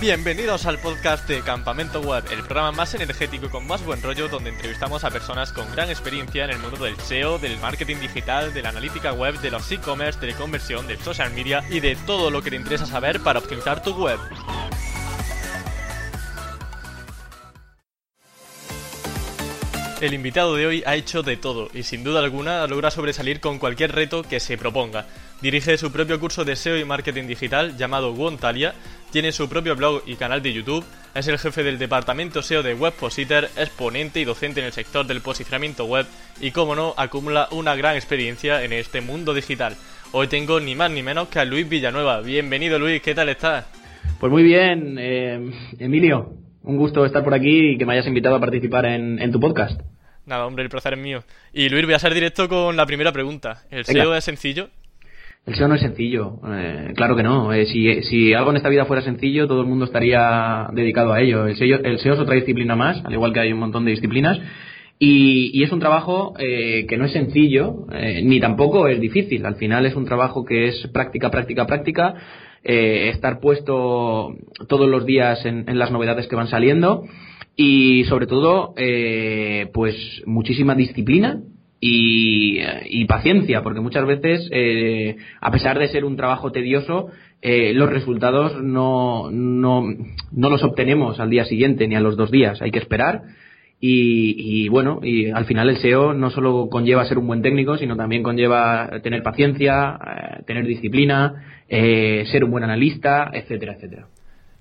Bienvenidos al podcast de Campamento Web, el programa más energético y con más buen rollo donde entrevistamos a personas con gran experiencia en el mundo del SEO, del marketing digital, de la analítica web, de los e-commerce, de la conversión, del social media y de todo lo que te interesa saber para optimizar tu web. El invitado de hoy ha hecho de todo y sin duda alguna logra sobresalir con cualquier reto que se proponga. Dirige su propio curso de SEO y marketing digital llamado Wontalia, tiene su propio blog y canal de YouTube, es el jefe del departamento SEO de Webpositor, es ponente y docente en el sector del posicionamiento web y como no, acumula una gran experiencia en este mundo digital. Hoy tengo ni más ni menos que a Luis Villanueva. Bienvenido Luis, ¿qué tal estás? Pues muy bien, eh, Emilio. Un gusto estar por aquí y que me hayas invitado a participar en, tu podcast. Nada, hombre, el placer es mío. Y Luis, voy a ser directo con la primera pregunta. ¿El SEO es sencillo? El SEO no es sencillo, eh, claro que no. Eh, si, si, algo en esta vida fuera sencillo, todo el mundo estaría dedicado a ello. El SEO, es otra disciplina más, al igual que hay un montón de disciplinas. Y, es un trabajo eh, que no es sencillo, ni tampoco es difícil. Al final es un trabajo que es práctica, práctica, práctica eh, estar puesto todos los días en, las novedades que van saliendo y sobre todo eh, pues muchísima disciplina y, paciencia porque muchas veces eh, a pesar de ser un trabajo tedioso los resultados no, no, no los obtenemos al día siguiente ni a los dos días hay que esperar y, bueno, y al final el SEO no solo conlleva ser un buen técnico, sino también conlleva tener paciencia, eh, tener disciplina, eh, ser un buen analista, etcétera, etcétera.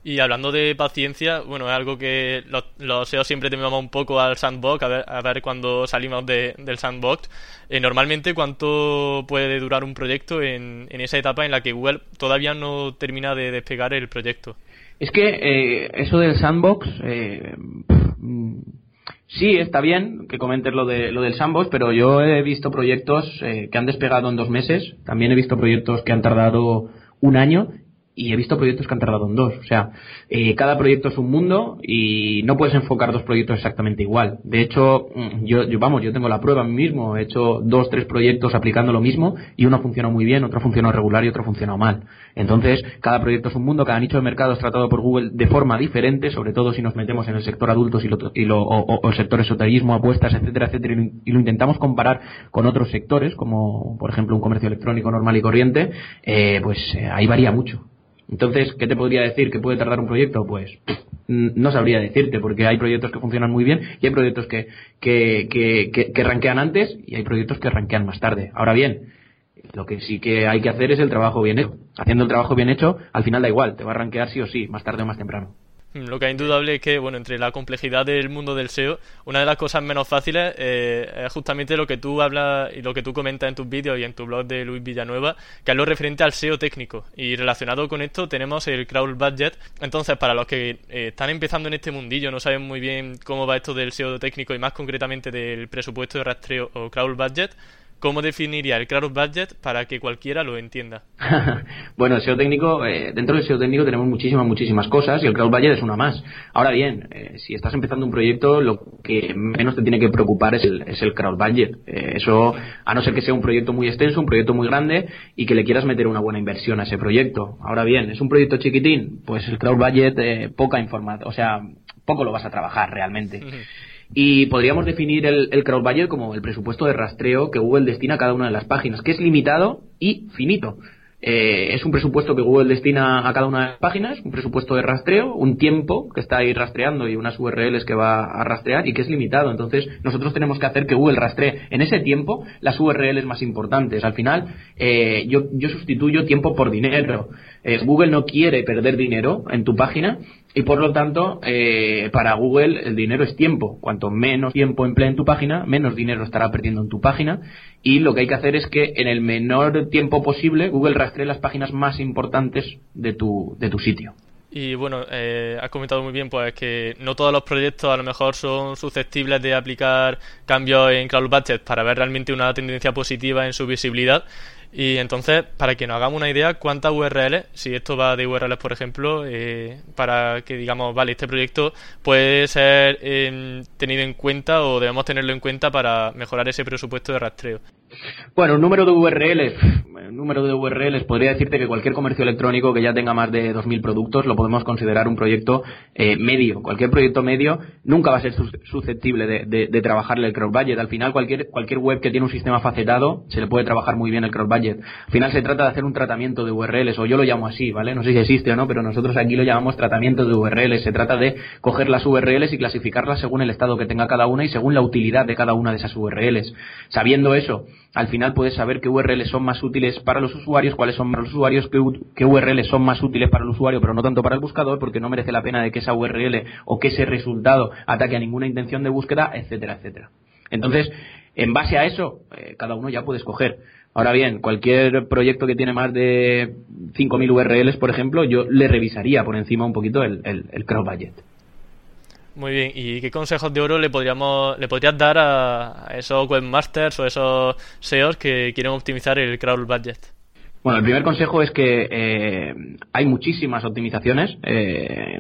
Y hablando de paciencia, bueno, es algo que los, SEO siempre tememos un poco al sandbox, a ver, a ver cuando salimos del sandbox. Eh, normalmente, ¿cuánto puede durar un proyecto en, en, esa etapa en la que Google todavía no termina de despegar el proyecto? Es que eso del sandbox, Sí, está bien que comentes lo, de, lo del sandbox, pero yo he visto proyectos eh, que han despegado en dos meses, también he visto proyectos que han tardado un año y he visto proyectos que han tardado en dos. O sea, eh, cada proyecto es un mundo y no puedes enfocar dos proyectos exactamente igual. De hecho, mm, yo, yo vamos, yo tengo la prueba a mí mismo. He hecho dos, tres proyectos aplicando lo mismo y uno ha funcionado muy bien, otro ha funcionado regular y otro ha funcionado mal. Entonces, cada proyecto es un mundo, cada nicho de mercado es tratado por Google de forma diferente, sobre todo si nos metemos en el sector adultos y, lo, y lo, o, el sector esoterismo, apuestas, etcétera, etcétera, y lo intentamos comparar con otros sectores, como por ejemplo un comercio electrónico normal y corriente, eh, pues eh, ahí varía mucho. Entonces, ¿qué te podría decir que puede tardar un proyecto? Pues no sabría decirte, porque hay proyectos que funcionan muy bien y hay proyectos que, que, que, que, ranquean antes y hay proyectos que ranquean más tarde. Ahora bien, lo que sí que hay que hacer es el trabajo bien hecho. Haciendo el trabajo bien hecho, al final da igual, te va a ranquear sí o sí, más tarde o más temprano. Lo que es indudable es que, bueno, entre la complejidad del mundo del SEO, una de las cosas menos fáciles eh, es justamente lo que tú hablas y lo que tú comentas en tus vídeos y en tu blog de Luis Villanueva, que es lo referente al SEO técnico. Y relacionado con esto tenemos el Crawl Budget. Entonces, para los que eh, están empezando en este mundillo, no saben muy bien cómo va esto del SEO técnico y más concretamente del presupuesto de rastreo o Crawl Budget, ¿Cómo definiría el Crowd Budget para que cualquiera lo entienda? bueno, el SEO técnico, eh, dentro del SEO técnico tenemos muchísimas, muchísimas cosas y el Crowd Budget es una más. Ahora bien, eh, si estás empezando un proyecto, lo que menos te tiene que preocupar es el, es el Crowd Budget. Eh, eso, a no ser que sea un proyecto muy extenso, un proyecto muy grande y que le quieras meter una buena inversión a ese proyecto. Ahora bien, ¿es un proyecto chiquitín? Pues el Crowd Budget, poca información, o sea, poco lo vas a trabajar realmente. Y podríamos definir el, el crowd budget como el presupuesto de rastreo que Google destina a cada una de las páginas, que es limitado y finito. Eh, es un presupuesto que Google destina a cada una de las páginas, un presupuesto de rastreo, un tiempo que está ahí rastreando y unas URLs que va a rastrear y que es limitado. Entonces, nosotros tenemos que hacer que Google rastree en ese tiempo las URLs más importantes. Al final, eh, yo, yo sustituyo tiempo por dinero. Eh, Google no quiere perder dinero en tu página y por lo tanto, eh, para Google el dinero es tiempo. Cuanto menos tiempo emplea en tu página, menos dinero estará perdiendo en tu página. Y lo que hay que hacer es que en el menor tiempo posible Google rastree las páginas más importantes de tu, de tu sitio. Y bueno, eh, has comentado muy bien pues que no todos los proyectos a lo mejor son susceptibles de aplicar cambios en Cloud Budget para ver realmente una tendencia positiva en su visibilidad. Y entonces, para que nos hagamos una idea, ¿cuántas URLs, si esto va de URLs, por ejemplo, eh, para que digamos, vale, este proyecto puede ser em, tenido en cuenta o debemos tenerlo en cuenta para mejorar ese presupuesto de rastreo? Bueno, un número de URLs, número de URLs, podría decirte que cualquier comercio electrónico que ya tenga más de 2.000 productos lo podemos considerar un proyecto eh, medio. Cualquier proyecto medio nunca va a ser susceptible de, trabajarle el crowd budget. Al final, cualquier, cualquier web que tiene un sistema facetado se le puede trabajar muy bien el crowd budget. Al final se trata de hacer un tratamiento de URLs, o yo lo llamo así, ¿vale? No sé si existe o no, pero nosotros aquí lo llamamos tratamiento de URLs. Se trata de coger las URLs y clasificarlas según el estado que tenga cada una y según la utilidad de cada una de esas URLs. Sabiendo eso, al final puedes saber qué URLs son más útiles para los usuarios, cuáles son para los usuarios, qué, URLs son más útiles para el usuario, pero no tanto para el buscador, porque no merece la pena de que esa URL o que ese resultado ataque a ninguna intención de búsqueda, etcétera, etcétera. Entonces, en base a eso, eh, cada uno ya puede escoger. Ahora bien, cualquier proyecto que tiene más de 5.000 URLs, por ejemplo, yo le revisaría por encima un poquito el, el, el budget. Muy bien, ¿y qué consejos de oro le podríamos le podrías dar a, esos webmasters o esos SEOs que quieren optimizar el crowd budget? Bueno, el primer consejo es que eh, hay muchísimas optimizaciones eh,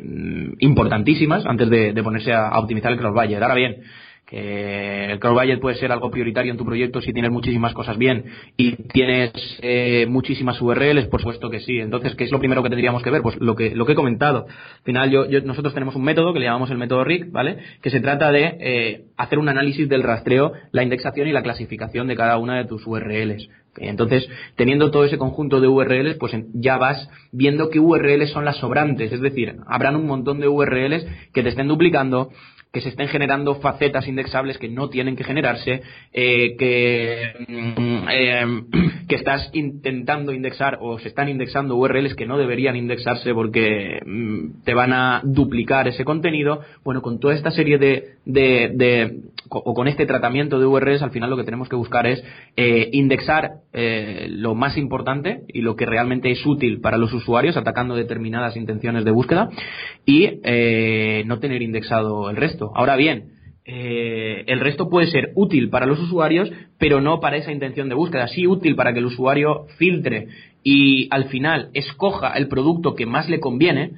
importantísimas antes de, ponerse a, a, optimizar el crowd budget. Ahora bien, que el crowd puede ser algo prioritario en tu proyecto si tienes muchísimas cosas bien y tienes eh, muchísimas URLs, por supuesto que sí. Entonces, ¿qué es lo primero que tendríamos que ver? Pues lo que, lo que he comentado. Al final, yo, nosotros tenemos un método que le llamamos el método RIC, ¿vale? Que se trata de eh, hacer un análisis del rastreo, la indexación y la clasificación de cada una de tus URLs. Entonces, teniendo todo ese conjunto de URLs, pues ya vas viendo qué URLs son las sobrantes. Es decir, habrán un montón de URLs que te estén duplicando, que se estén generando facetas indexables que no tienen que generarse, eh, que, mm, eh, que estás intentando indexar o se están indexando URLs que no deberían indexarse porque mm, te van a duplicar ese contenido. Bueno, con toda esta serie de, de, o con este tratamiento de URLs, al final lo que tenemos que buscar es eh, indexar lo más importante y lo que realmente es útil para los usuarios, atacando determinadas intenciones de búsqueda, y no tener indexado el resto. Ahora bien, eh, el resto puede ser útil para los usuarios, pero no para esa intención de búsqueda. Sí útil para que el usuario filtre y al final escoja el producto que más le conviene,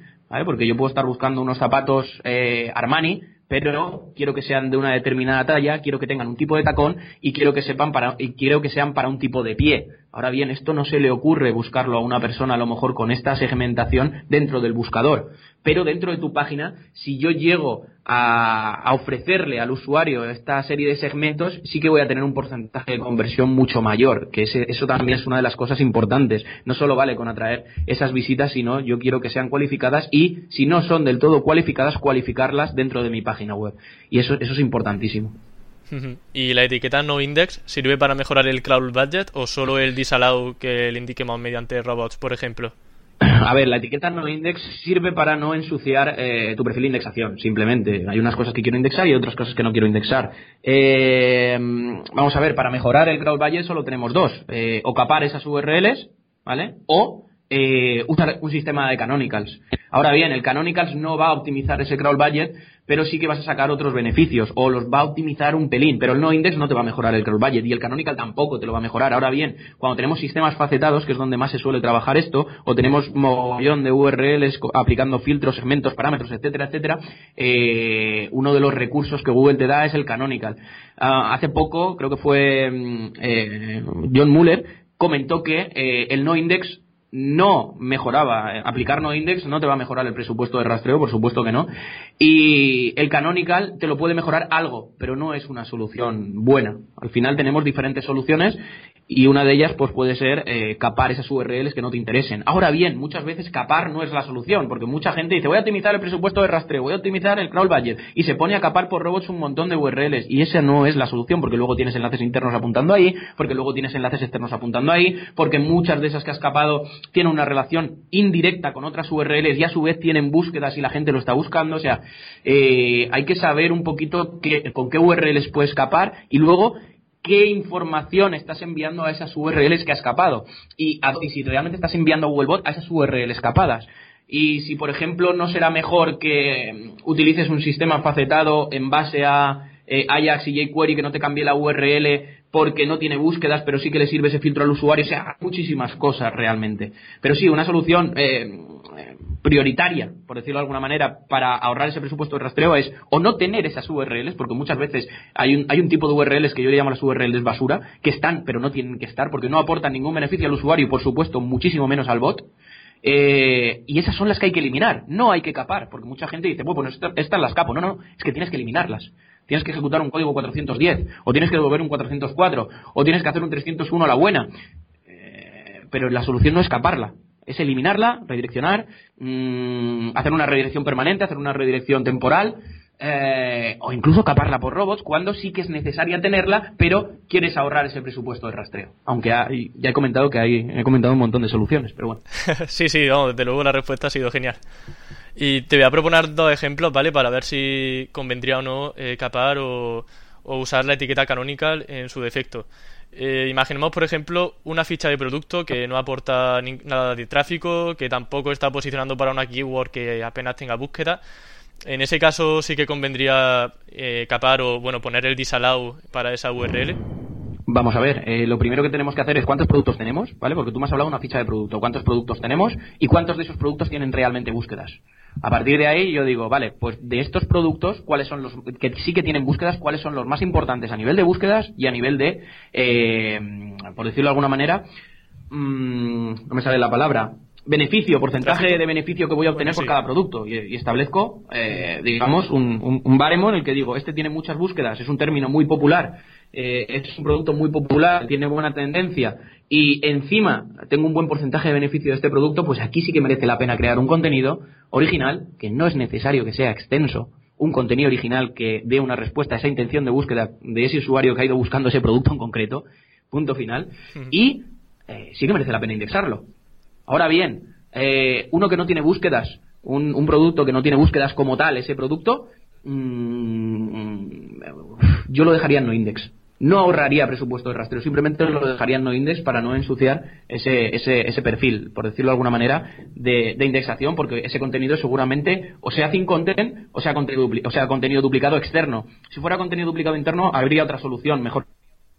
porque yo puedo estar buscando unos zapatos eh, Armani, pero quiero que sean de una determinada talla, quiero que tengan un tipo de tacón y quiero que sepan para y quiero que sean para un tipo de pie. Ahora bien, esto no se le ocurre buscarlo a una persona a lo mejor con esta segmentación dentro del buscador pero dentro de tu página, si yo llego a, ofrecerle al usuario esta serie de segmentos, sí que voy a tener un porcentaje de conversión mucho mayor, que eso también es una de las cosas importantes. No solo vale con atraer esas visitas, sino yo quiero que sean cualificadas y, si no son del todo cualificadas, cualificarlas dentro de mi página web. Y eso, eso es importantísimo. ¿Y la etiqueta no index sirve para mejorar el cloud budget o solo el disallow que le indiquemos mediante robots, por ejemplo? A ver, la etiqueta no index sirve para no ensuciar eh, tu perfil de indexación, simplemente. Hay unas cosas que quiero indexar y otras cosas que no quiero indexar. Eh, vamos a ver, para mejorar el crowd budget solo tenemos dos. Eh, o capar esas URLs, ¿vale? O usar un sistema de canonicals. Ahora bien, el canonicals no va a optimizar ese crawl budget, pero sí que vas a sacar otros beneficios o los va a optimizar un pelín, pero el no index no te va a mejorar el crawl budget y el canonical tampoco te lo va a mejorar. Ahora bien, cuando tenemos sistemas facetados, que es donde más se suele trabajar esto, o tenemos mogollón de URLs aplicando filtros, segmentos, parámetros, etcétera, etcétera, eh, uno de los recursos que Google te da es el canonical. Ah, hace poco, creo que fue mm, eh, John Muller, comentó que eh, el no index no mejoraba. Eh, aplicar no index no te va a mejorar el presupuesto de rastreo, por supuesto que no. Y el canonical te lo puede mejorar algo, pero no es una solución buena. Al final tenemos diferentes soluciones y una de ellas pues puede ser eh, capar esas URLs que no te interesen. Ahora bien, muchas veces capar no es la solución, porque mucha gente dice voy a optimizar el presupuesto de rastreo, voy a optimizar el crawl budget y se pone a capar por robots un montón de URLs y esa no es la solución, porque luego tienes enlaces internos apuntando ahí, porque luego tienes enlaces externos apuntando ahí, porque muchas de esas que has capado tienen una relación indirecta con otras URLs y a su vez tienen búsquedas y la gente lo está buscando, o sea, eh, hay que saber un poquito con qué URLs puedes capar y luego qué información estás enviando a esas URLs que ha escapado y, si realmente estás enviando a Googlebot a esas URLs escapadas. Y si, por ejemplo, no será mejor que utilices un sistema facetado en base a eh, Ajax y jQuery que no te cambie la URL porque no tiene búsquedas, pero sí que le sirve ese filtro al usuario. O sea, muchísimas cosas realmente. Pero sí, una solución eh, prioritaria, por decirlo de alguna manera, para ahorrar ese presupuesto de rastreo es o no tener esas URLs, porque muchas veces hay un, hay un tipo de URLs que yo le llamo las URLs basura, que están pero no tienen que estar porque no aportan ningún beneficio al usuario y por supuesto muchísimo menos al bot. Eh, y esas son las que hay que eliminar, no hay que capar, porque mucha gente dice, bueno, pues estas las capo. No, no, es que tienes que eliminarlas. Tienes que ejecutar un código 410, o tienes que devolver un 404, o tienes que hacer un 301 a la buena. Eh, pero la solución no es caparla es eliminarla, redireccionar, mm, hacer una redirección permanente, hacer una redirección temporal, eh, o incluso caparla por robots cuando sí que es necesaria tenerla, pero quieres ahorrar ese presupuesto de rastreo. Aunque ya he comentado que hay, he comentado un montón de soluciones, pero bueno. sí, sí, vamos, desde luego la respuesta ha sido genial. Y te voy a proponer dos ejemplos, ¿vale? Para ver si convendría o no eh, capar o, o usar la etiqueta canonical en su defecto. Eh, imaginemos, por ejemplo, una ficha de producto que no aporta nada de tráfico, que tampoco está posicionando para una keyword que apenas tenga búsqueda. En ese caso sí que convendría eh, capar o bueno poner el disallow para esa URL. Vamos a ver, eh, lo primero que tenemos que hacer es cuántos productos tenemos, ¿vale? Porque tú me has hablado de una ficha de producto, cuántos productos tenemos y cuántos de esos productos tienen realmente búsquedas. A partir de ahí yo digo, vale, pues de estos productos, ¿cuáles son los que sí que tienen búsquedas? ¿Cuáles son los más importantes a nivel de búsquedas y a nivel de, eh, por decirlo de alguna manera, mmm, no me sale la palabra, beneficio, porcentaje de beneficio que voy a obtener por cada producto y, establezco, eh, digamos, un, un, baremo en el que digo, este tiene muchas búsquedas, es un término muy popular, eh, es un producto muy popular, tiene buena tendencia y encima tengo un buen porcentaje de beneficio de este producto, pues aquí sí que merece la pena crear un contenido original, que no es necesario que sea extenso, un contenido original que dé una respuesta a esa intención de búsqueda de ese usuario que ha ido buscando ese producto en concreto, punto final, y eh, sí que merece la pena indexarlo. Ahora bien, eh, uno que no tiene búsquedas, un, producto que no tiene búsquedas como tal, ese producto, mm, yo lo dejaría en no index. No ahorraría presupuesto de rastreo, simplemente lo dejaría en no index para no ensuciar ese, ese, ese perfil, por decirlo de alguna manera, de, de, indexación, porque ese contenido seguramente o sea sin content o sea contenido, o sea contenido duplicado externo. Si fuera contenido duplicado interno, habría otra solución mejor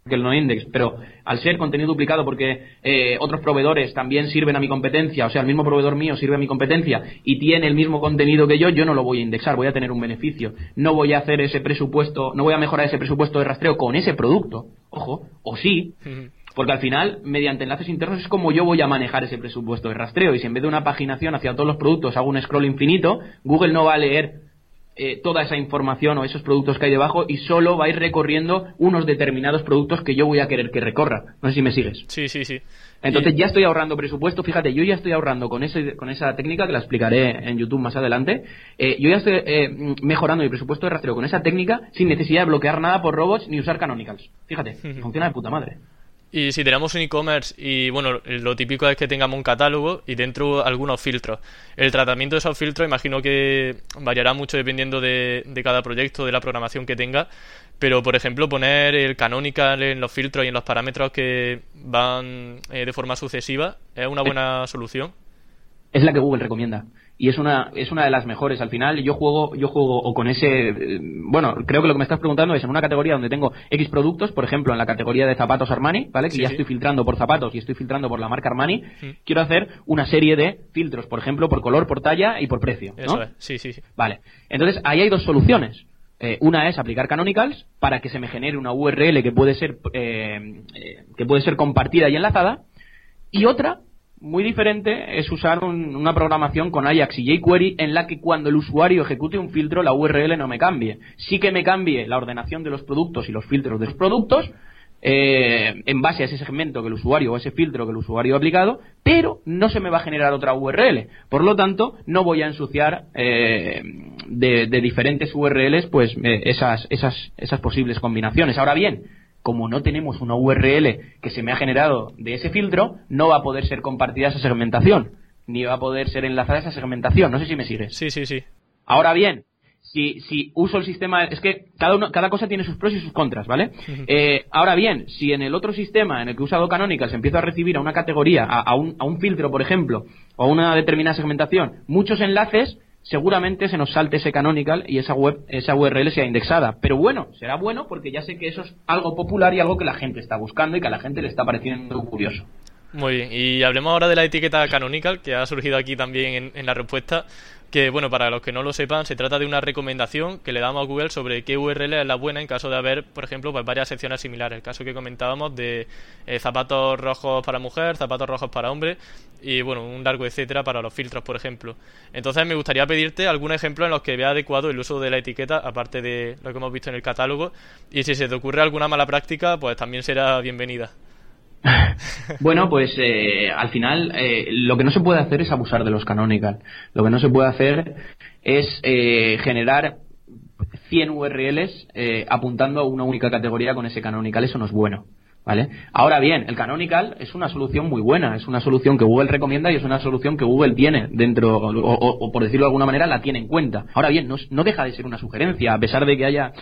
que el no index, pero al ser contenido duplicado porque eh, otros proveedores también sirven a mi competencia, o sea, el mismo proveedor mío sirve a mi competencia y tiene el mismo contenido que yo, yo no lo voy a indexar, voy a tener un beneficio. No voy a hacer ese presupuesto, no voy a mejorar ese presupuesto de rastreo con ese producto, ojo, o sí, porque al final, mediante enlaces internos es como yo voy a manejar ese presupuesto de rastreo y si en vez de una paginación hacia todos los productos hago un scroll infinito, Google no va a leer eh, toda esa información o esos productos que hay debajo y solo va a ir recorriendo unos determinados productos que yo voy a querer que recorra. No sé si me sigues. Sí, sí, sí. Entonces ya estoy ahorrando presupuesto. Fíjate, yo ya estoy ahorrando con, ese, con esa técnica que la explicaré en YouTube más adelante. Eh, yo ya estoy eh, mejorando mi presupuesto de rastreo con esa técnica sin necesidad de bloquear nada por robots ni usar canonicals. Fíjate, funciona de puta madre. Y si tenemos un e-commerce y bueno, lo típico es que tengamos un catálogo y dentro algunos filtros. El tratamiento de esos filtros imagino que variará mucho dependiendo de, cada proyecto, de la programación que tenga. Pero por ejemplo poner el canonical en los filtros y en los parámetros que van eh, de forma sucesiva es una buena solución. Es la que Google recomienda y es una es una de las mejores. Al final yo juego yo juego o con ese eh, bueno creo que lo que me estás preguntando es en una categoría donde tengo x productos por ejemplo en la categoría de zapatos Armani vale que ya estoy filtrando por zapatos y estoy filtrando por la marca Armani quiero hacer una serie de filtros por ejemplo por color por talla y por precio ¿no? sí sí sí. Vale. Entonces ahí hay dos soluciones. Eh, una es aplicar canonicals para que se me genere una URL que puede ser eh, que puede ser compartida y enlazada y otra muy diferente es usar una programación con Ajax y jQuery en la que cuando el usuario ejecute un filtro la URL no me cambie. Sí que me cambie la ordenación de los productos y los filtros de los productos eh, en base a ese segmento que el usuario o ese filtro que el usuario ha aplicado, pero no se me va a generar otra URL. Por lo tanto, no voy a ensuciar eh, de, diferentes URLs pues eh, esas, esas, esas posibles combinaciones. Ahora bien, como no tenemos una URL que se me ha generado de ese filtro, no va a poder ser compartida esa segmentación, ni va a poder ser enlazada esa segmentación. No sé si me sigues. Sí, sí, sí. Ahora bien, si, si uso el sistema, es que cada, uno, cada cosa tiene sus pros y sus contras, ¿vale? Eh, ahora bien, si en el otro sistema en el que he usado Canonical empiezo a recibir a una categoría, a, un, a un filtro, por ejemplo, o a una determinada segmentación, muchos enlaces, seguramente se nos salte ese canonical y esa web, esa URL sea indexada. Pero bueno, será bueno porque ya sé que eso es algo popular y algo que la gente está buscando y que a la gente le está pareciendo curioso. Muy bien, y hablemos ahora de la etiqueta canonical que ha surgido aquí también en, la respuesta. Que, bueno, para los que no lo sepan, se trata de una recomendación que le damos a Google sobre qué URL es la buena en caso de haber, por ejemplo, pues varias secciones similares. El caso que comentábamos de eh, zapatos rojos para mujer, zapatos rojos para hombre y, bueno, un largo etcétera para los filtros, por ejemplo. Entonces, me gustaría pedirte algún ejemplo en los que vea adecuado el uso de la etiqueta, aparte de lo que hemos visto en el catálogo. Y si se te ocurre alguna mala práctica, pues también será bienvenida. bueno, pues eh, al final eh, lo que no se puede hacer es abusar de los canonical. Lo que no se puede hacer es eh, generar 100 URLs apuntando a una única categoría con ese canonical. Eso no es bueno. ¿Vale? Ahora bien, el canonical es una solución muy buena, es una solución que Google recomienda y es una solución que Google tiene dentro, o, por decirlo de alguna manera, la tiene en cuenta. Ahora bien, no deja de ser una sugerencia, a pesar de que haya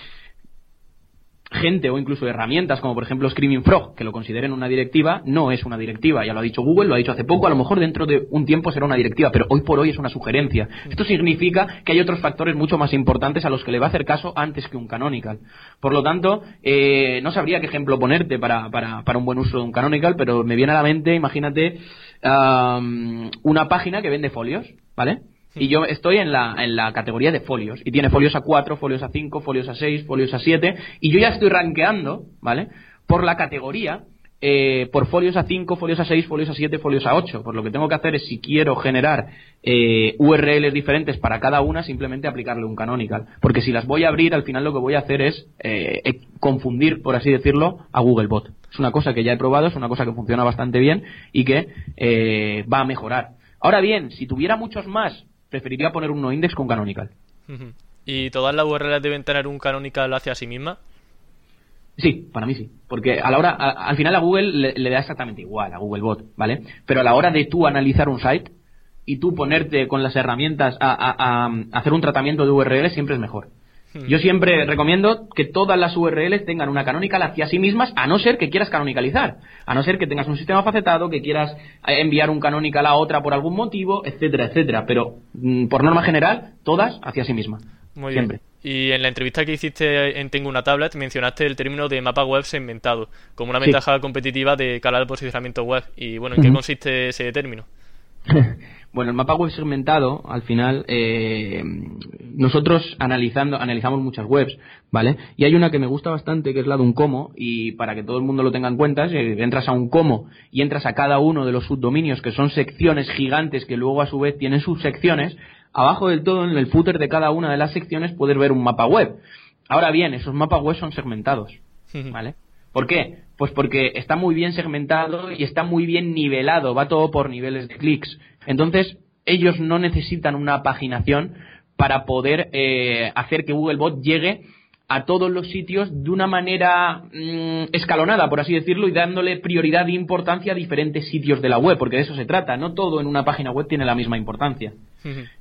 gente o incluso herramientas como por ejemplo Screaming Frog que lo consideren una directiva, no es una directiva. Ya lo ha dicho Google, lo ha dicho hace poco, a lo mejor dentro de un tiempo será una directiva, pero hoy por hoy es una sugerencia. Esto significa que hay otros factores mucho más importantes a los que le va a hacer caso antes que un canonical. Por lo tanto, eh, no sabría qué ejemplo ponerte para, para, para un buen uso de un canonical, pero me viene a la mente, imagínate, una página que vende folios, ¿vale? Y yo estoy en la, en la categoría de folios. Y tiene folios a 4, folios a 5, folios a 6, folios a 7. Y yo ya estoy rankeando, ¿vale? Por la categoría, eh, por folios a 5, folios a 6, folios a 7, folios a 8. Por lo que tengo que hacer es, si quiero generar eh, URLs diferentes para cada una, simplemente aplicarle un canonical. Porque si las voy a abrir, al final lo que voy a hacer es eh, confundir, por así decirlo, a Googlebot. Es una cosa que ya he probado, es una cosa que funciona bastante bien y que eh, va a mejorar. Ahora bien, si tuviera muchos más preferiría poner un noindex con canonical. ¿Y todas las URLs deben tener un canonical hacia sí misma? Sí, para mí sí. Porque a la hora, al final a Google le, da exactamente igual, a Googlebot, ¿vale? Pero a la hora de tú analizar un site y tú ponerte con las herramientas a, a hacer un tratamiento de URLs siempre es mejor. Yo siempre recomiendo que todas las URLs tengan una canonical hacia sí mismas, a no ser que quieras canonicalizar, a no ser que tengas un sistema facetado, que quieras eh, enviar un canonical a otra por algún motivo, etcétera, etcétera. Pero mm, por norma general, todas hacia sí mismas. Muy siempre. Y en la entrevista que hiciste en Tengo una tablet mencionaste el término de mapa web segmentado como una ventaja competitiva de cara al posicionamiento web. Y bueno, ¿en qué consiste ese término? Bueno, el mapa web segmentado, al final, eh, nosotros analizando, analizamos muchas webs, ¿vale? Y hay una que me gusta bastante, que es la de un como, y para que todo el mundo lo tenga en cuenta, si entras a un como y entras a cada uno de los subdominios, que son secciones gigantes que luego a su vez tienen subsecciones, abajo del todo, en el footer de cada una de las secciones, puedes ver un mapa web. Ahora bien, esos mapas web son segmentados, ¿vale? ¿Por qué? Pues porque está muy bien segmentado y está muy bien nivelado, va todo por niveles de clics. Entonces, ellos no necesitan una paginación para poder eh, hacer que Googlebot llegue a todos los sitios de una manera mm, escalonada, por así decirlo, y dándole prioridad e importancia a diferentes sitios de la web, porque de eso se trata. No todo en una página web tiene la misma importancia.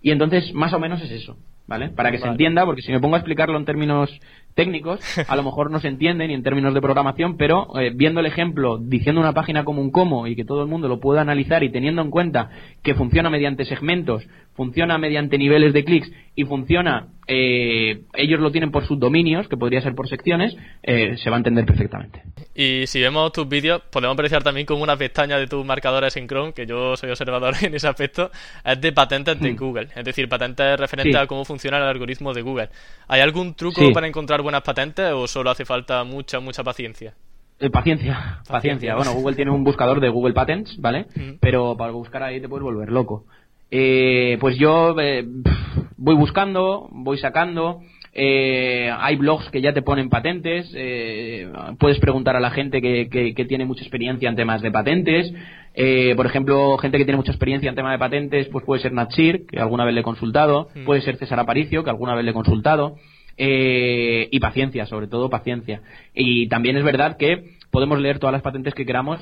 Y entonces, más o menos es eso. ¿Vale? Para que se entienda, porque si me pongo a explicarlo en términos técnicos, a lo mejor no se entiende ni en términos de programación, pero eh, viendo el ejemplo, diciendo una página como un cómo y que todo el mundo lo pueda analizar y teniendo en cuenta que funciona mediante segmentos, funciona mediante niveles de clics y funciona, eh, ellos lo tienen por subdominios, que podría ser por secciones, eh, se va a entender perfectamente. Y si vemos tus vídeos, podemos apreciar también como una pestaña de tus marcadores en Chrome, que yo soy observador en ese aspecto, es de patentes de mm. Google, es decir, patentes referentes a cómo funciona el algoritmo de Google. ¿Hay algún truco para encontrar buenas patentes o solo hace falta mucha, mucha paciencia? Eh, paciencia, paciencia. Bueno, Google tiene un buscador de Google Patents, ¿vale? Pero para buscar ahí te puedes volver loco. Eh, pues yo eh, voy buscando, voy sacando. Eh, hay blogs que ya te ponen patentes. puedes preguntar a la gente que, que, tiene mucha experiencia en temas de patentes. por ejemplo, gente que tiene mucha experiencia en temas de patentes, pues puede ser Natshir, que alguna vez le he consultado. Puede ser César Aparicio, que alguna vez le he consultado. y paciencia, sobre todo paciencia. Y también es verdad que podemos leer todas las patentes que queramos,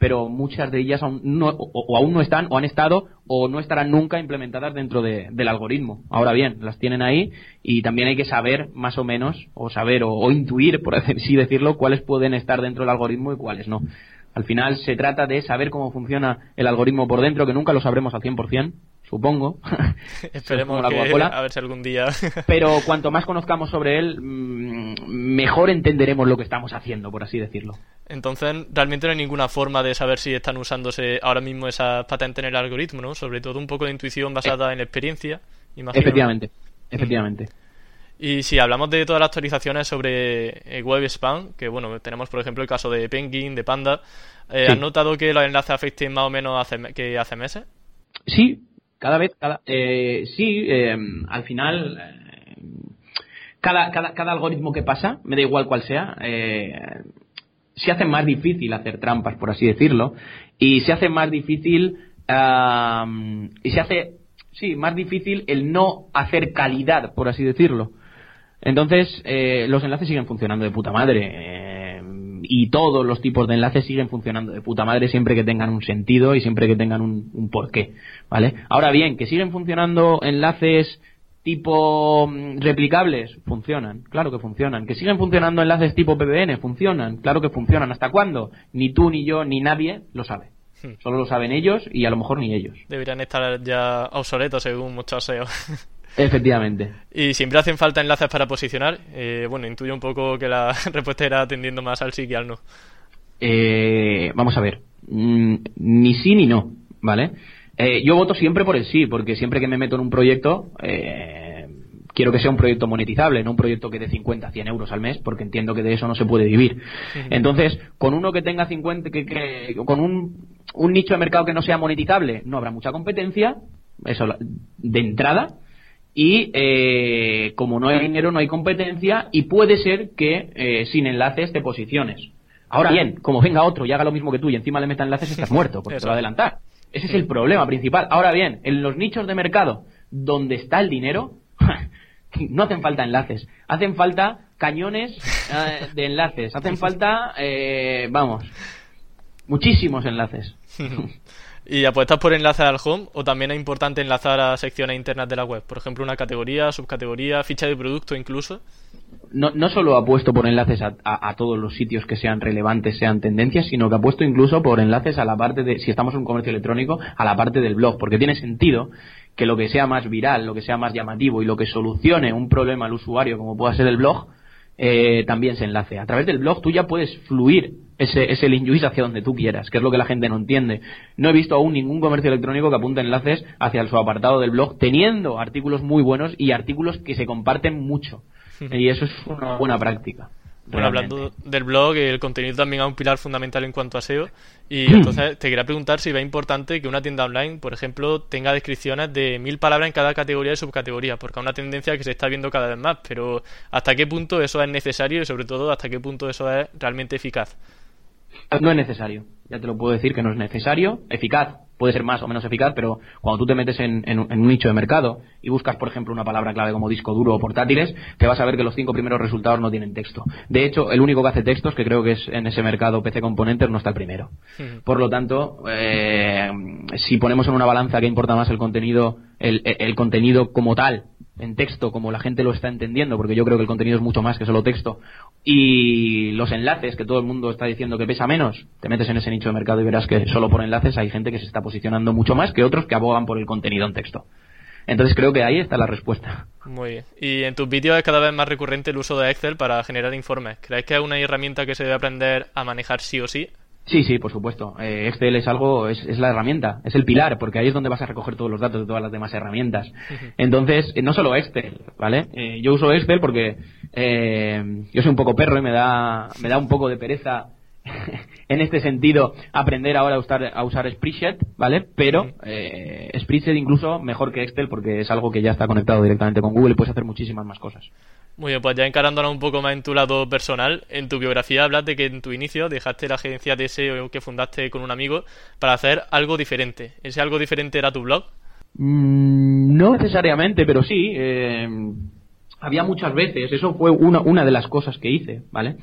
pero muchas de ellas aún no, o, aún no están, o han estado, o no estarán nunca implementadas dentro del algoritmo. Ahora bien, las tienen ahí y también hay que saber más o menos, o saber, o, intuir, por así decirlo, cuáles pueden estar dentro del algoritmo y cuáles no. Al final se trata de saber cómo funciona el algoritmo por dentro, que nunca lo sabremos al 100%, supongo. Esperemos que, a ver si algún día. Pero cuanto más conozcamos sobre él, mm, mejor entenderemos lo que estamos haciendo, por así decirlo. Entonces, realmente no hay ninguna forma de saber si están usándose ahora mismo esas patentes en el algoritmo, ¿no? Sobre todo un poco de intuición basada en la experiencia. Efectivamente, efectivamente. Y si hablamos de todas las actualizaciones sobre eh, Web Spam, que bueno, tenemos por ejemplo el caso de Penguin, de Panda, eh, ¿has notado que los enlaces afecten más o menos hace, que hace meses? Sí, cada vez, cada, eh, sí, eh, al final, eh, cada, cada, algoritmo que pasa, me da igual cuál sea, se hace más difícil hacer trampas, por así decirlo, y se hace más difícil, y se hace, sí, más difícil el no hacer calidad, por así decirlo. Entonces, los enlaces siguen funcionando de puta madre y todos los tipos de enlaces siguen funcionando de puta madre siempre que tengan un sentido y siempre que tengan un, porqué, ¿vale? Ahora bien, que siguen funcionando enlaces tipo mm, replicables, funcionan, claro que funcionan. Que siguen funcionando enlaces tipo PBN, funcionan, claro que funcionan. ¿Hasta cuándo? Ni tú, ni yo, ni nadie lo sabe. Hmm. Solo lo saben ellos y a lo mejor ni ellos. Deberían estar ya obsoletos según muchos SEO. Efectivamente. Y siempre hacen falta enlaces para posicionar. Eh, bueno, intuyo un poco que la respuesta era atendiendo más al sí que al no. Eh, vamos a ver. Mm, ni sí ni no, ¿vale? Eh, yo voto siempre por el sí, porque siempre que me meto en un proyecto, quiero que sea un proyecto monetizable, no un proyecto que dé 50, 100 euros al mes, porque entiendo que de eso no se puede vivir. Entonces, con uno que tenga 50, que, con un, un nicho de mercado que no sea monetizable, no habrá mucha competencia, eso de entrada y eh, como no hay dinero no hay competencia y puede ser que eh, sin enlaces te posiciones. Ahora bien, como venga otro y haga lo mismo que tú y encima le meta enlaces estás muerto porque te va a adelantar. Ese es el problema principal. Ahora bien, en los nichos de mercado donde está el dinero no hacen falta enlaces, hacen falta cañones eh, de enlaces, hacen falta, vamos, muchísimos enlaces. ¿Y apuestas por enlazar al home o también es importante enlazar a secciones internas de la web? Por ejemplo, una categoría, subcategoría, ficha de producto incluso. No, no solo apuesto por enlaces a, todos los sitios que sean relevantes, sean tendencias, sino que apuesto incluso por enlaces a la parte de, si estamos en un comercio electrónico, a la parte del blog, porque tiene sentido que lo que sea más viral, lo que sea más llamativo y lo que solucione un problema al usuario, como pueda ser el blog, eh, también se enlace. A través del blog tú ya puedes fluir ese, ese link hacia donde tú quieras, que es lo que la gente no entiende. No he visto aún ningún comercio electrónico que apunte enlaces hacia su apartado del blog, teniendo artículos muy buenos y artículos que se comparten mucho. y eso es una buena práctica. Bueno, hablando del blog, el contenido también es un pilar fundamental en cuanto a SEO. Y entonces te quería preguntar si va importante que una tienda online, por ejemplo, tenga descripciones de mil palabras en cada categoría y subcategoría, porque es una tendencia que se está viendo cada vez más. Pero ¿hasta qué punto eso es necesario y sobre todo hasta qué punto eso es realmente eficaz? No es necesario, ya te lo puedo decir que no es necesario. Eficaz, puede ser más o menos eficaz, pero cuando tú te metes en, un nicho de mercado y buscas, por ejemplo, una palabra clave como disco duro o portátiles, te vas a ver que los cinco primeros resultados no tienen texto. De hecho, el único que hace textos, que creo que es en ese mercado PC Componentes, no está el primero. Por lo tanto, eh, si ponemos en una balanza que importa más el contenido, el contenido como tal, en texto como la gente lo está entendiendo, porque yo creo que el contenido es mucho más que solo texto, y los enlaces que todo el mundo está diciendo que pesa menos, te metes en ese nicho de mercado y verás que solo por enlaces hay gente que se está posicionando mucho más que otros que abogan por el contenido en texto. Entonces creo que ahí está la respuesta. Muy bien. Y en tus vídeos es cada vez más recurrente el uso de Excel para generar informes. ¿Crees que es una herramienta que se debe aprender a manejar sí o sí Sí, sí, por supuesto. Eh, Excel es algo, es, es, la herramienta, es el pilar, porque ahí es donde vas a recoger todos los datos de todas las demás herramientas. Entonces, eh, no solo Excel, ¿vale? Eh, yo uso Excel porque yo soy un poco perro y me da, me da un poco de pereza en este sentido aprender ahora a usar, a usar Spreadsheet, ¿vale? Pero eh, Spreadsheet incluso mejor que Excel porque es algo que ya está conectado directamente con Google y puedes hacer muchísimas más cosas. Muy bien, pues ya encarándonos un poco más en tu lado personal, en tu biografía hablas de que en tu inicio dejaste la agencia de SEO que fundaste con un amigo para hacer algo diferente. ¿Ese algo diferente era tu blog? Mm, no necesariamente, pero sí. Eh, había muchas veces, eso fue una, una de las cosas que hice, ¿vale?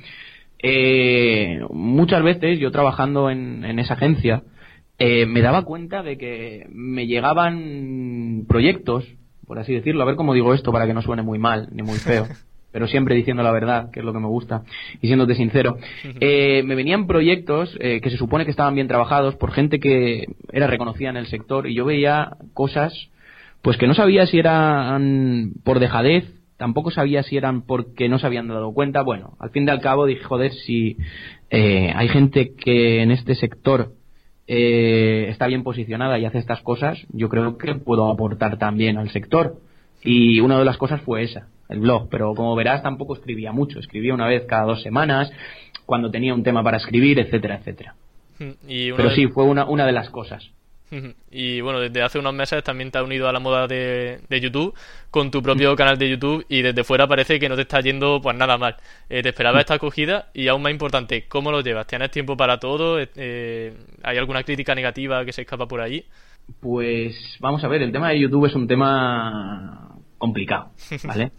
Eh, muchas veces yo trabajando en, esa agencia eh, me daba cuenta de que me llegaban proyectos, por así decirlo, a ver cómo digo esto para que no suene muy mal ni muy feo, pero siempre diciendo la verdad, que es lo que me gusta, y siéndote sincero, eh, me venían proyectos que se supone que estaban bien trabajados por gente que era reconocida en el sector y yo veía cosas pues que no sabía si eran por dejadez, tampoco sabía si eran porque no se habían dado cuenta. Bueno, al fin y al cabo dije, joder, si eh, hay gente que en este sector eh, está bien posicionada y hace estas cosas, yo creo que puedo aportar también al sector. Y una de las cosas fue esa, el blog. Pero como verás, tampoco escribía mucho. Escribía una vez cada dos semanas, cuando tenía un tema para escribir, etcétera, etcétera. Pero sí, fue una, una de las cosas. Y bueno, desde hace unos meses también te has unido a la moda de, YouTube con tu propio canal de YouTube y desde fuera parece que no te está yendo pues nada mal. Eh, te esperaba esta acogida y aún más importante, ¿cómo lo llevas? ¿Tienes tiempo para todo? Eh, ¿Hay alguna crítica negativa que se escapa por ahí? Pues vamos a ver, el tema de YouTube es un tema complicado, ¿vale?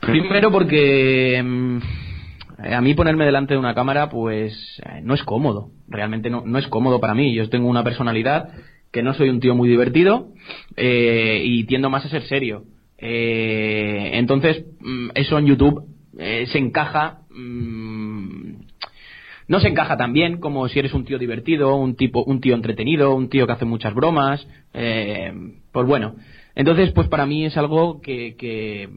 Primero porque mm, a mí ponerme delante de una cámara pues eh, no es cómodo, realmente no, es cómodo para mí. Yo tengo una personalidad que no soy un tío muy divertido eh, y tiendo más a ser serio. Eh, entonces, mm, eso en YouTube se encaja mm, no se encaja tan bien como si eres un tío divertido, un tipo, un tío entretenido, un tío que hace muchas bromas. Eh, pues bueno, entonces pues para mí es algo que, que,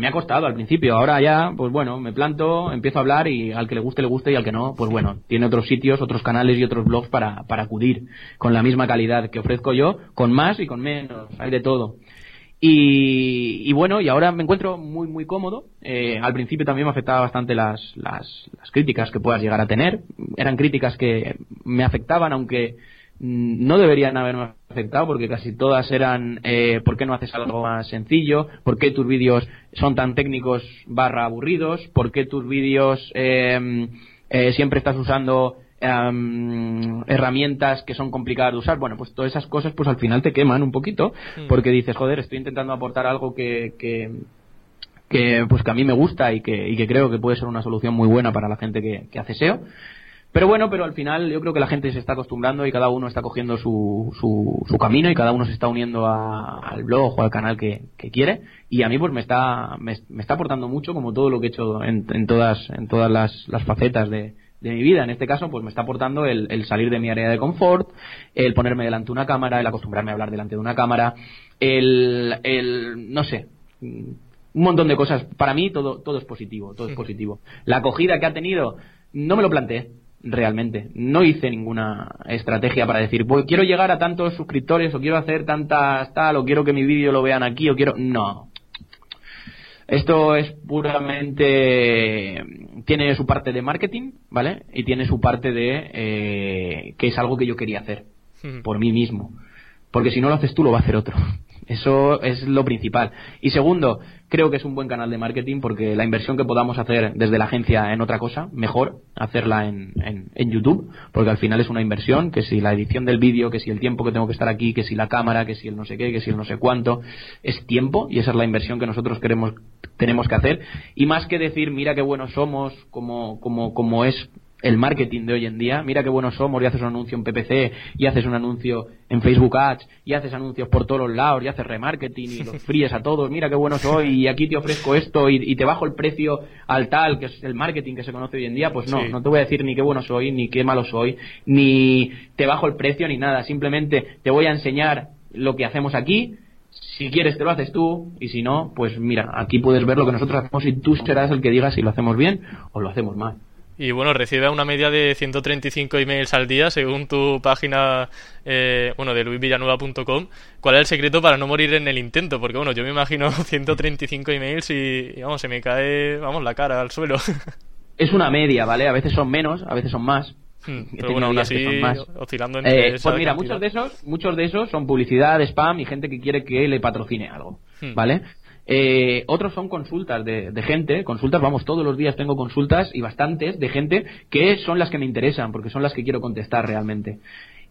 me ha costado al principio. Ahora ya, pues bueno, me planto, empiezo a hablar y al que le guste le guste y al que no, pues bueno, tiene otros sitios, otros canales y otros blogs para, para acudir con la misma calidad que ofrezco yo, con más y con menos, hay de todo. Y, bueno, y ahora me encuentro muy, muy cómodo. Eh, al principio también me afectaba bastante las, las, las, críticas que puedas llegar a tener. Eran críticas que me afectaban, aunque mm, no deberían haberme afectado, porque casi todas eran eh, ¿por qué no haces algo más sencillo? ¿Por qué tus vídeos son tan técnicos barra aburridos? ¿Por qué tus vídeos eh, eh siempre estás usando herramientas que son complicadas de usar, bueno, pues todas esas cosas pues al final te queman un poquito mm. porque dices, joder, estoy intentando aportar algo que, que, pues que a mí me gusta y que, y que creo que puede ser una solución muy buena para la gente que, hace SEO. Pero bueno, pero al final yo creo que la gente se está acostumbrando y cada uno está cogiendo su, su, camino y cada uno se está uniendo al blog o al canal que, quiere. Y a mí pues me está, me, está aportando mucho como todo lo que he hecho en, en todas, en todas las, las facetas de, de mi vida. En este caso, pues me está aportando el, salir de mi área de confort, el ponerme delante de una cámara, el acostumbrarme a hablar delante de una cámara, el, el no sé, un montón de cosas. Para mí todo, todo es positivo, todo es positivo. La acogida que ha tenido, no me lo planteé realmente. No hice ninguna estrategia para decir, pues quiero llegar a tantos suscriptores o quiero hacer tantas tal o quiero que mi vídeo lo vean aquí o quiero... No, esto es puramente. Tiene su parte de marketing, ¿vale? Y tiene su parte de. Eh, que es algo que yo quería hacer por mí mismo. Porque si no lo haces tú, lo va a hacer otro. Eso es lo principal. Y segundo, creo que es un buen canal de marketing porque la inversión que podamos hacer desde la agencia en otra cosa, mejor hacerla en, en, YouTube, porque al final es una inversión, que si la edición del vídeo, que si el tiempo que tengo que estar aquí, que si la cámara, que si el no sé qué, que si el no sé cuánto, es tiempo y esa es la inversión que nosotros queremos, tenemos que hacer. Y más que decir, mira qué buenos somos, como, como, como es el marketing de hoy en día. Mira qué buenos somos y haces un anuncio en PPC y haces un anuncio en Facebook Ads y haces anuncios por todos los lados y haces remarketing y los fríes a todos. Mira qué bueno soy y aquí te ofrezco esto y, te bajo el precio al tal, que es el marketing que se conoce hoy en día. Pues no, no te voy a decir ni qué bueno soy, ni qué malo soy, ni te bajo el precio ni nada. Simplemente te voy a enseñar lo que hacemos aquí. Si quieres te lo haces tú y si no, pues mira, aquí puedes ver lo que nosotros hacemos y tú serás el que diga si lo hacemos bien o lo hacemos mal. Y bueno, recibe una media de 135 emails al día según tu página, eh, bueno, de luisvillanueva.com. ¿Cuál es el secreto para no morir en el intento? Porque bueno, yo me imagino 135 emails y, vamos, se me cae, vamos, la cara al suelo. Es una media, ¿vale? A veces son menos, a veces son más. Hmm, pero bueno, aún así, oscilando entre eh, Pues mira, muchos de esos, muchos de esos son publicidad, spam y gente que quiere que le patrocine algo, hmm. ¿vale? Eh, otros son consultas de, gente, consultas, vamos, todos los días tengo consultas y bastantes de gente que son las que me interesan, porque son las que quiero contestar realmente.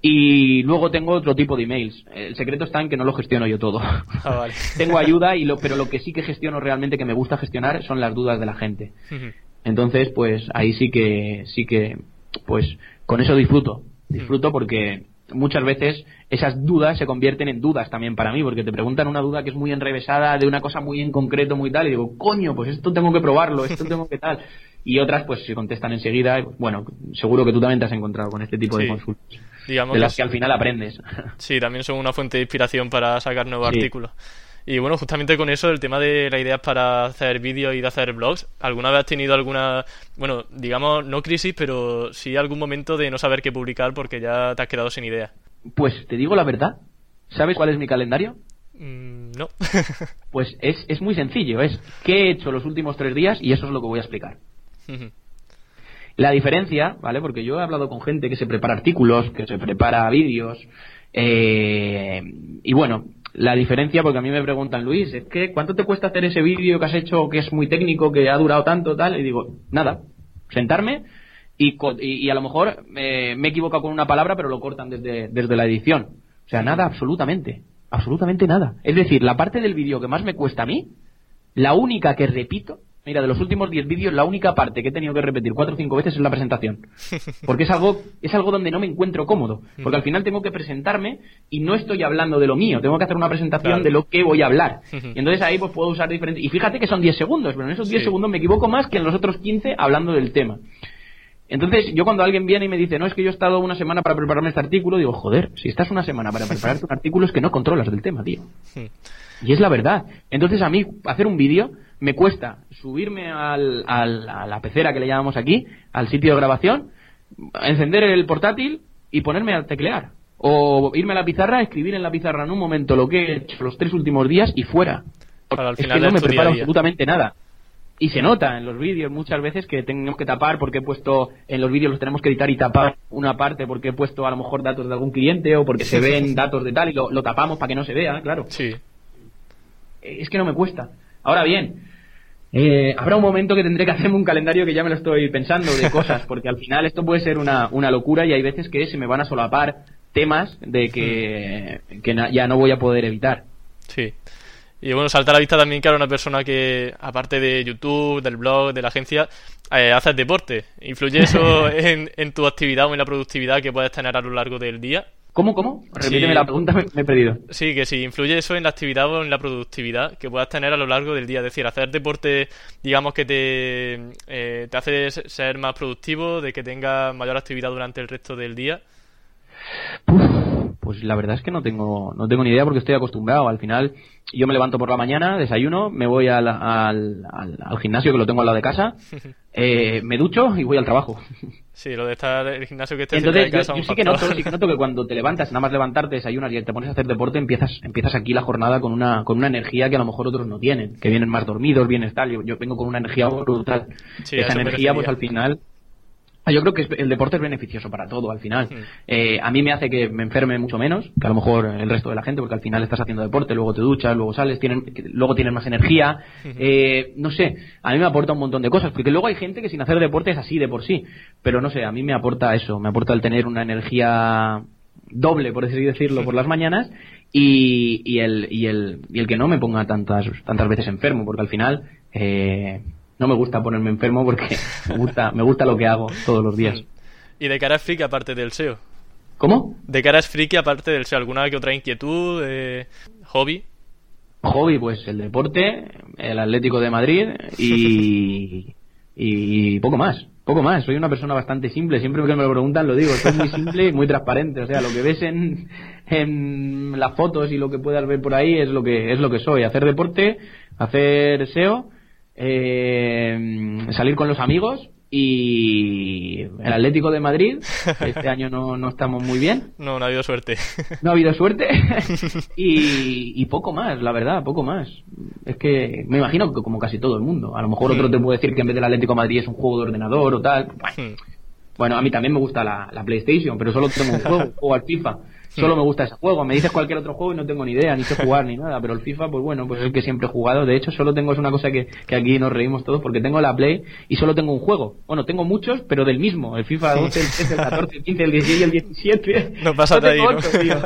Y luego tengo otro tipo de emails. El secreto está en que no lo gestiono yo todo. Ah, tengo ayuda, y lo, pero lo que sí que gestiono realmente, que me gusta gestionar, son las dudas de la gente. Entonces, pues ahí sí que, sí que, pues con eso disfruto. Disfruto porque muchas veces esas dudas se convierten en dudas también para mí, porque te preguntan una duda que es muy enrevesada de una cosa muy en concreto, muy tal, y digo, coño, pues esto tengo que probarlo, esto tengo que tal. Y otras, pues se contestan enseguida. Bueno, seguro que tú también te has encontrado con este tipo de consultas. Digamos de las que, que al final aprendes. Sí, también son una fuente de inspiración para sacar nuevos Sí. artículos. Y bueno, justamente con eso, el tema de las ideas para hacer vídeos y de hacer blogs, ¿alguna vez has tenido alguna, bueno, digamos, no crisis, pero sí algún momento de no saber qué publicar porque ya te has quedado sin ideas? Pues te digo la verdad. ¿Sabes cuál es mi calendario? Mm, no. Pues es, es muy sencillo. Es qué he hecho los últimos tres días y eso es lo que voy a explicar. La diferencia, ¿vale? Porque yo he hablado con gente que se prepara artículos, que se prepara vídeos, eh, y bueno, la diferencia, porque a mí me preguntan, Luis, es que ¿cuánto te cuesta hacer ese vídeo que has hecho que es muy técnico, que ha durado tanto, tal? Y digo, nada, sentarme y, co- y, y a lo mejor eh, me he equivocado con una palabra, pero lo cortan desde, desde la edición. O sea, nada, absolutamente, absolutamente nada. Es decir, la parte del vídeo que más me cuesta a mí, la única que repito, mira, de los últimos 10 vídeos, la única parte que he tenido que repetir cuatro o cinco veces es la presentación. Porque es algo, es algo donde no me encuentro cómodo. Porque al final tengo que presentarme y no estoy hablando de lo mío. Tengo que hacer una presentación Claro. de lo que voy a hablar. Y entonces ahí pues puedo usar diferentes... Y fíjate que son 10 segundos, pero en esos 10 Sí. segundos me equivoco más que en los otros 15 hablando del tema. Entonces, yo cuando alguien viene y me dice, no, es que yo he estado una semana para prepararme este artículo, digo, joder, si estás una semana para prepararte un artículo es que no controlas del tema, tío. Y es la verdad. Entonces a mí hacer un vídeo me cuesta subirme al, al- a la pecera que le llamamos aquí, al sitio de grabación, encender el portátil y ponerme a teclear. O irme a la pizarra, escribir en la pizarra en un momento lo que he hecho los tres últimos días y fuera. Al es final que no es me preparo absolutamente nada. Y se nota en los vídeos muchas veces que tenemos que tapar porque he puesto, en los vídeos los tenemos que editar y tapar una parte porque he puesto a lo mejor datos de algún cliente o porque se ven datos de tal y lo, lo tapamos para que no se vea, claro. Sí. Es que no me cuesta. Ahora bien, eh, habrá un momento que tendré que hacerme un calendario que ya me lo estoy pensando de cosas, porque al final esto puede ser una, una locura y hay veces que se me van a solapar temas de que, que na- ya no voy a poder evitar. Sí. Y bueno, salta a la vista también que era una persona que, aparte de YouTube, del blog, de la agencia, eh, haces deporte. ¿Influye eso en, en tu actividad o en la productividad que puedes tener a lo largo del día? ¿Cómo, cómo? Repíteme Sí. la pregunta, me, me he perdido. Sí, que sí, influye eso en la actividad o en la productividad que puedas tener a lo largo del día. Es decir, hacer deporte, digamos que te, eh, te hace ser más productivo, de que tengas mayor actividad durante el resto del día. Uf, pues la verdad es que no tengo, no tengo ni idea porque estoy acostumbrado. Al final, yo me levanto por la mañana, desayuno, me voy al, al, al- al gimnasio que lo tengo al lado de casa, eh, me ducho y voy al trabajo. Sí, lo de estar en el gimnasio que esté cerca Entonces, de yo, casa sí que noto, sí que noto que cuando te levantas, nada más levantarte, desayunas y te pones a hacer deporte, empiezas, empiezas aquí la jornada con una, con una energía que a lo mejor otros no tienen, que vienen más dormidos, vienes tal, yo, yo vengo con una energía brutal. Sí, Esa energía, pues al final, yo creo que el deporte es beneficioso para todo al final. Hmm. Eh, a mí me hace que me enferme mucho menos que a lo mejor el resto de la gente, porque al final estás haciendo deporte, luego te duchas, luego sales, tienen, luego tienes más energía. Eh, no sé, a mí me aporta un montón de cosas, porque luego hay gente que sin hacer deporte es así de por sí. Pero no sé, a mí me aporta eso, me aporta el tener una energía doble, por así decirlo, por las mañanas y, y, el, y, el, y el que no me ponga tantas, tantas veces enfermo, porque al final eh, no me gusta ponerme enfermo porque me gusta, me gusta lo que hago todos los días. Y de cara a friki, aparte del SEO. ¿Cómo? De cara a friki, aparte del SEO, ¿alguna que otra inquietud, eh, hobby? Hobby, pues el deporte, el Atlético de Madrid y, y poco más. Poco más, soy una persona bastante simple, siempre que me lo preguntan lo digo, soy muy simple y muy transparente, o sea, lo que ves en, en las fotos y lo que puedas ver por ahí es lo que es lo que soy, hacer deporte, hacer SEO, eh, salir con los amigos y el Atlético de Madrid, este año no, no estamos muy bien, No, no ha habido suerte. no ha habido suerte y, y poco más, la verdad, poco más. Es que me imagino que como casi todo el mundo. A lo mejor otro te puede decir que en vez del Atlético de Madrid es un juego de ordenador o tal. Bueno, bueno, a mí también me gusta la, la PlayStation, pero solo tengo un juego, juego al FIFA. Solo me gusta ese juego. Me dices cualquier otro juego y no tengo ni idea, ni sé jugar ni nada. Pero el FIFA, pues bueno, pues es el que siempre he jugado. De hecho, solo tengo, es una cosa que, que aquí nos reímos todos, porque tengo la Play y solo tengo un juego. Bueno, tengo muchos, pero del mismo. El FIFA 12, el 13, el 14, el 15, el 16 y el 17. No pasa ahí, ¿no? otro, tío.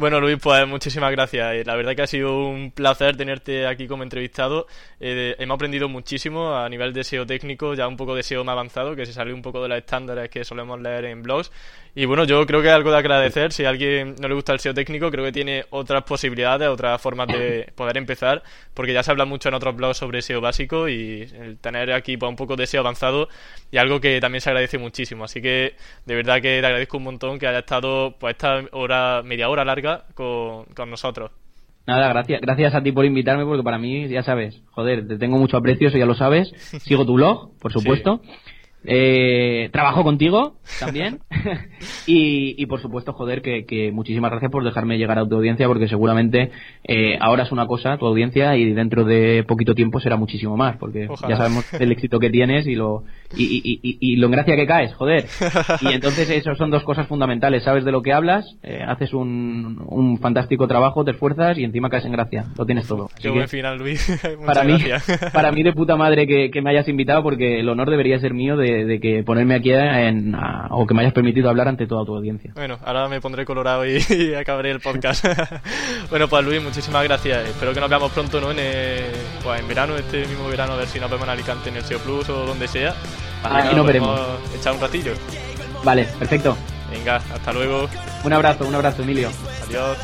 Bueno, Luis, pues muchísimas gracias. La verdad que ha sido un placer tenerte aquí como entrevistado. Eh, hemos aprendido muchísimo a nivel de SEO técnico, ya un poco de SEO más avanzado, que se salió un poco de los estándares que solemos leer en blogs. Y bueno, yo creo que es algo de agradecer. Si a alguien no le gusta el SEO técnico, creo que tiene otras posibilidades, otras formas de poder empezar, porque ya se habla mucho en otros blogs sobre SEO básico y el tener aquí pues, un poco de SEO avanzado y algo que también se agradece muchísimo. Así que de verdad que te agradezco un montón que haya estado pues esta hora, media hora larga con, nosotros. Nada, gracias, gracias a ti por invitarme, porque para mí, ya sabes, joder, te tengo mucho aprecio, eso ya lo sabes. Sigo tu blog, por supuesto. Eh, trabajo contigo también. y, por supuesto, joder, que, muchísimas gracias por dejarme llegar a tu audiencia, porque seguramente eh, ahora es una cosa tu audiencia y dentro de poquito tiempo será muchísimo más, porque ya sabemos el éxito que tienes y lo, y, lo en gracia que caes, joder. Y entonces, eso son dos cosas fundamentales. Sabes de lo que hablas, eh, haces un, un, fantástico trabajo, te esfuerzas y encima caes en gracia. Lo tienes todo. Qué buen final, Luis. para, mí, para mí, de puta madre que, que me hayas invitado, porque el honor debería ser mío de de, que ponerme aquí en, o que me hayas permitido hablar ante toda tu audiencia. Bueno, ahora me pondré colorado y, acabaré el podcast. bueno, pues Luis, muchísimas gracias. Espero que nos veamos pronto, ¿no? En, pues, en verano, este mismo verano, a ver si nos vemos en Alicante en el SEO Plus o donde sea. Aquí nos veremos. Echar un ratillo. Vale, perfecto. Venga, hasta luego. Un abrazo, un abrazo, Emilio. Adiós.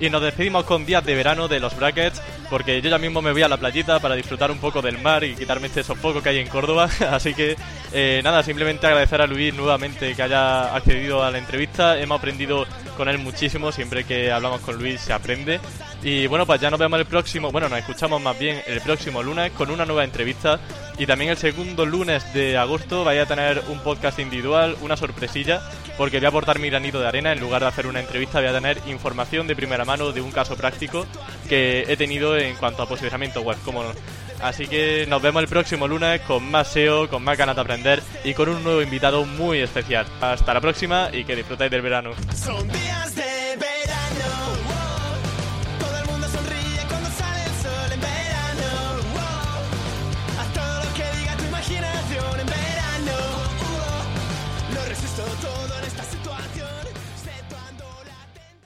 Y nos despedimos con días de verano de los brackets porque yo ya mismo me voy a la playita para disfrutar un poco del mar y quitarme este sofoco que hay en Córdoba. Así que eh, nada, simplemente agradecer a Luis nuevamente que haya accedido a la entrevista. Hemos aprendido con él muchísimo, siempre que hablamos con Luis se aprende. Y bueno, pues ya nos vemos el próximo, bueno, nos escuchamos más bien el próximo lunes con una nueva entrevista. Y también el segundo lunes de agosto vaya a tener un podcast individual, una sorpresilla, porque voy a aportar mi granito de arena. En lugar de hacer una entrevista, voy a tener información de primera mano de un caso práctico que he tenido en cuanto a posicionamiento web, como no. Así que nos vemos el próximo lunes con más SEO, con más ganas de aprender y con un nuevo invitado muy especial. Hasta la próxima y que disfrutéis del verano. Son días